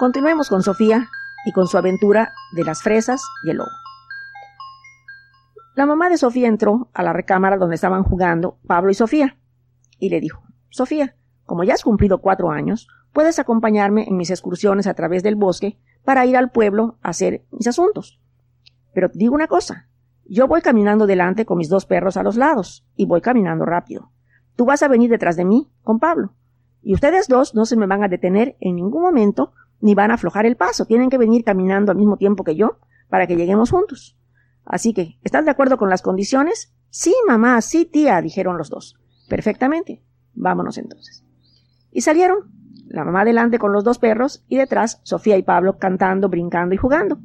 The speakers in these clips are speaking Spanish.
Continuemos con Sofía y con su aventura de las fresas y el lobo. La mamá de Sofía entró a la recámara donde estaban jugando Pablo y Sofía y le dijo, Sofía, como ya has cumplido cuatro años, puedes acompañarme en mis excursiones a través del bosque para ir al pueblo a hacer mis asuntos. Pero te digo una cosa, yo voy caminando delante con mis dos perros a los lados y voy caminando rápido. Tú vas a venir detrás de mí con Pablo. Y ustedes dos no se me van a detener en ningún momento ni van a aflojar el paso. Tienen que venir caminando al mismo tiempo que yo para que lleguemos juntos. Así que, ¿están de acuerdo con las condiciones? Sí, mamá, sí, tía, dijeron los dos. Perfectamente. Vámonos entonces. Y salieron, la mamá delante con los dos perros y detrás Sofía y Pablo cantando, brincando y jugando.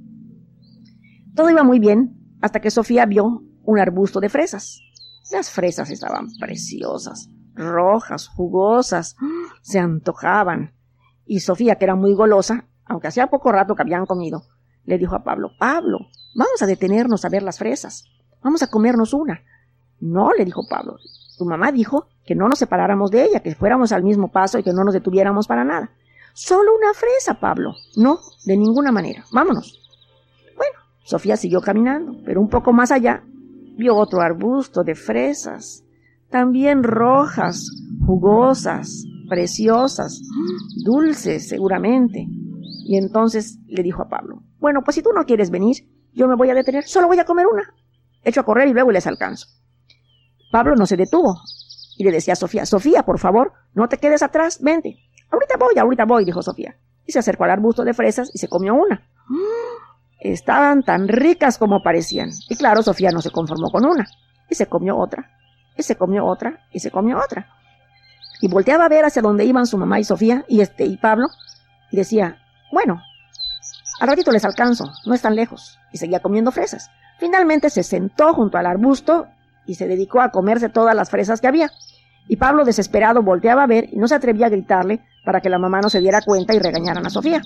Todo iba muy bien hasta que Sofía vio un arbusto de fresas. Las fresas estaban preciosas, rojas, jugosas, se antojaban. Y Sofía, que era muy golosa, aunque hacía poco rato que habían comido, le dijo a Pablo, Pablo, vamos a detenernos a ver las fresas, vamos a comernos una. No, le dijo Pablo, tu mamá dijo que no nos separáramos de ella, que fuéramos al mismo paso y que no nos detuviéramos para nada. Solo una fresa, Pablo. No, de ninguna manera. Vámonos. Bueno, Sofía siguió caminando, pero un poco más allá vio otro arbusto de fresas, también rojas, jugosas, preciosas, dulces seguramente. Y entonces le dijo a Pablo, bueno, pues si tú no quieres venir, yo me voy a detener, solo voy a comer una. Echo a correr y luego les alcanzo. Pablo no se detuvo y le decía a Sofía, Sofía, por favor, no te quedes atrás, vente. Ahorita voy, ahorita voy, dijo Sofía. Y se acercó al arbusto de fresas y se comió una. Estaban tan ricas como parecían. Y claro, Sofía no se conformó con una. Y se comió otra. Y se comió otra. Y se comió otra. Y volteaba a ver hacia donde iban su mamá y Sofía y este y Pablo. Y decía, bueno, al ratito les alcanzo, no están lejos. Y seguía comiendo fresas. Finalmente se sentó junto al arbusto y se dedicó a comerse todas las fresas que había. Y Pablo, desesperado, volteaba a ver y no se atrevía a gritarle para que la mamá no se diera cuenta y regañaran a Sofía.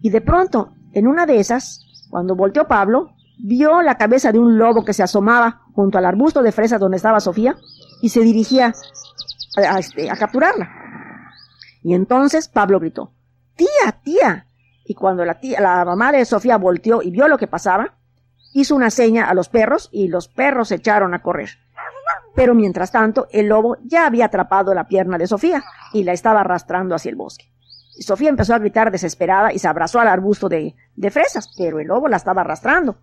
Y de pronto, en una de esas, cuando volteó Pablo, vio la cabeza de un lobo que se asomaba junto al arbusto de fresas donde estaba Sofía y se dirigía a, este, a capturarla. Y entonces Pablo gritó, tía, tía. Y cuando la, tía, la mamá de Sofía volteó y vio lo que pasaba, hizo una seña a los perros y los perros se echaron a correr. Pero mientras tanto, el lobo ya había atrapado la pierna de Sofía y la estaba arrastrando hacia el bosque. Y Sofía empezó a gritar desesperada y se abrazó al arbusto de, de fresas, pero el lobo la estaba arrastrando.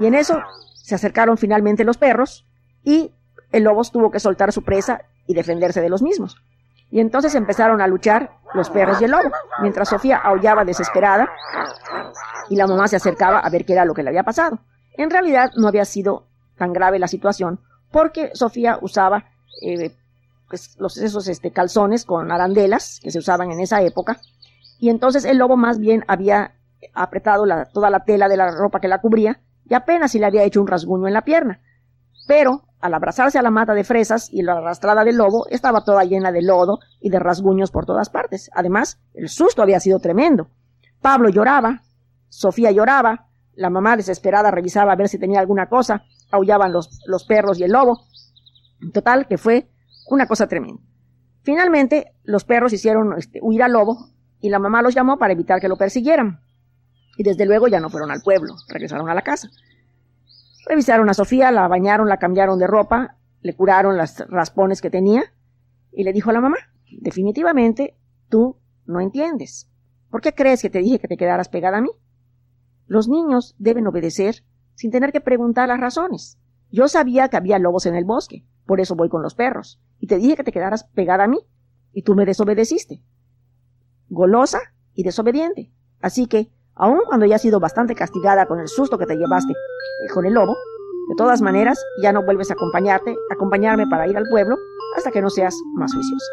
Y en eso se acercaron finalmente los perros y el lobo tuvo que soltar su presa y defenderse de los mismos. Y entonces empezaron a luchar los perros y el lobo, mientras Sofía aullaba desesperada y la mamá se acercaba a ver qué era lo que le había pasado. En realidad no había sido tan grave la situación porque Sofía usaba eh, pues, los, esos este, calzones con arandelas que se usaban en esa época y entonces el lobo más bien había apretado la, toda la tela de la ropa que la cubría y apenas si le había hecho un rasguño en la pierna. Pero al abrazarse a la mata de fresas y la arrastrada del lobo estaba toda llena de lodo y de rasguños por todas partes. Además, el susto había sido tremendo. Pablo lloraba, Sofía lloraba, la mamá desesperada revisaba a ver si tenía alguna cosa, aullaban los, los perros y el lobo. En total, que fue una cosa tremenda. Finalmente, los perros hicieron este, huir al lobo y la mamá los llamó para evitar que lo persiguieran. Y desde luego ya no fueron al pueblo, regresaron a la casa. Revisaron a Sofía, la bañaron, la cambiaron de ropa, le curaron las raspones que tenía y le dijo a la mamá, definitivamente tú no entiendes. ¿Por qué crees que te dije que te quedaras pegada a mí? Los niños deben obedecer sin tener que preguntar las razones. Yo sabía que había lobos en el bosque, por eso voy con los perros, y te dije que te quedaras pegada a mí, y tú me desobedeciste. Golosa y desobediente. Así que, aun cuando ya has sido bastante castigada con el susto que te llevaste con el lobo, de todas maneras ya no vuelves a acompañarte, acompañarme para ir al pueblo hasta que no seas más juiciosa.